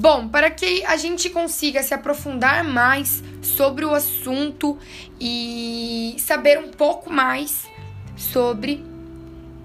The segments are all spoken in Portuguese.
Bom, para que a gente consiga se aprofundar mais sobre o assunto e saber um pouco mais sobre.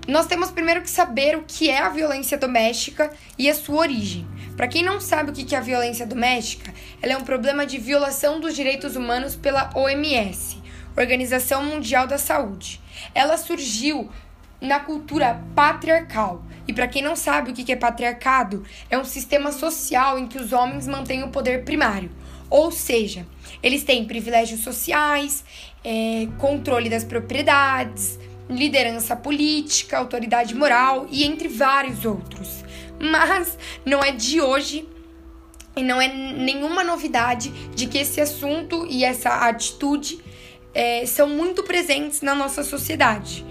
Nós temos primeiro que saber o que é a violência doméstica e a sua origem. Para quem não sabe o que é a violência doméstica, ela é um problema de violação dos direitos humanos pela OMS, Organização Mundial da Saúde. Ela surgiu na cultura patriarcal. E para quem não sabe o que é patriarcado, é um sistema social em que os homens mantêm o poder primário. Ou seja, eles têm privilégios sociais, é, controle das propriedades, liderança política, autoridade moral e entre vários outros. Mas não é de hoje e não é nenhuma novidade de que esse assunto e essa atitude é, são muito presentes na nossa sociedade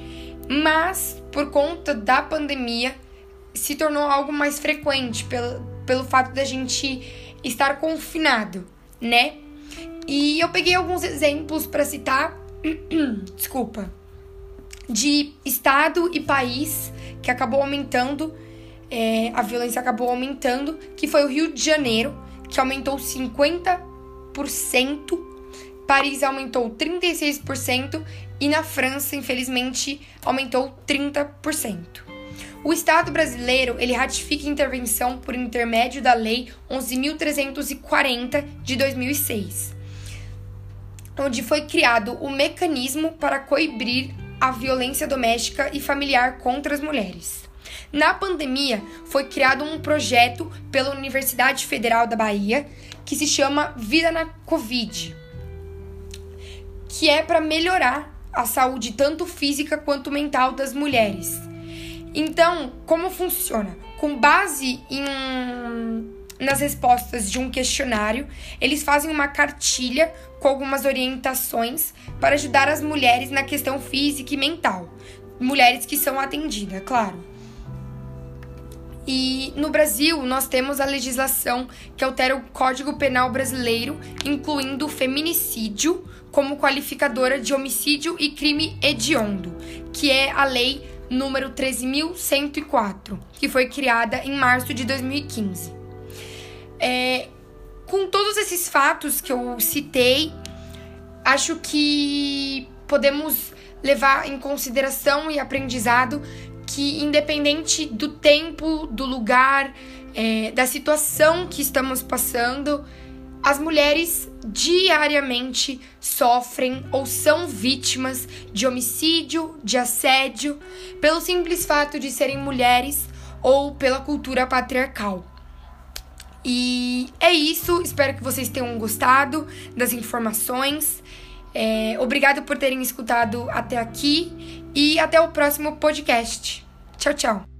mas por conta da pandemia se tornou algo mais frequente pelo, pelo fato da gente estar confinado, né? E eu peguei alguns exemplos para citar, desculpa, de estado e país que acabou aumentando, é, a violência acabou aumentando, que foi o Rio de Janeiro, que aumentou 50%, Paris aumentou 36% e na França, infelizmente, aumentou 30%. O Estado brasileiro ele ratifica intervenção por intermédio da Lei 11.340 de 2006, onde foi criado o mecanismo para coibir a violência doméstica e familiar contra as mulheres. Na pandemia, foi criado um projeto pela Universidade Federal da Bahia que se chama Vida na Covid, que é para melhorar a saúde tanto física quanto mental das mulheres. Então, como funciona? Com base em nas respostas de um questionário, eles fazem uma cartilha com algumas orientações para ajudar as mulheres na questão física e mental. Mulheres que são atendidas, claro. E no Brasil, nós temos a legislação que altera o Código Penal brasileiro, incluindo o feminicídio como qualificadora de homicídio e crime hediondo, que é a lei número 13.104, que foi criada em março de 2015. É, com todos esses fatos que eu citei, acho que podemos levar em consideração e aprendizado que, independente do tempo, do lugar, é, da situação que estamos passando, as mulheres diariamente sofrem ou são vítimas de homicídio, de assédio, pelo simples fato de serem mulheres ou pela cultura patriarcal. E é isso, espero que vocês tenham gostado das informações. É, obrigado por terem escutado até aqui e até o próximo podcast. Tchau, tchau.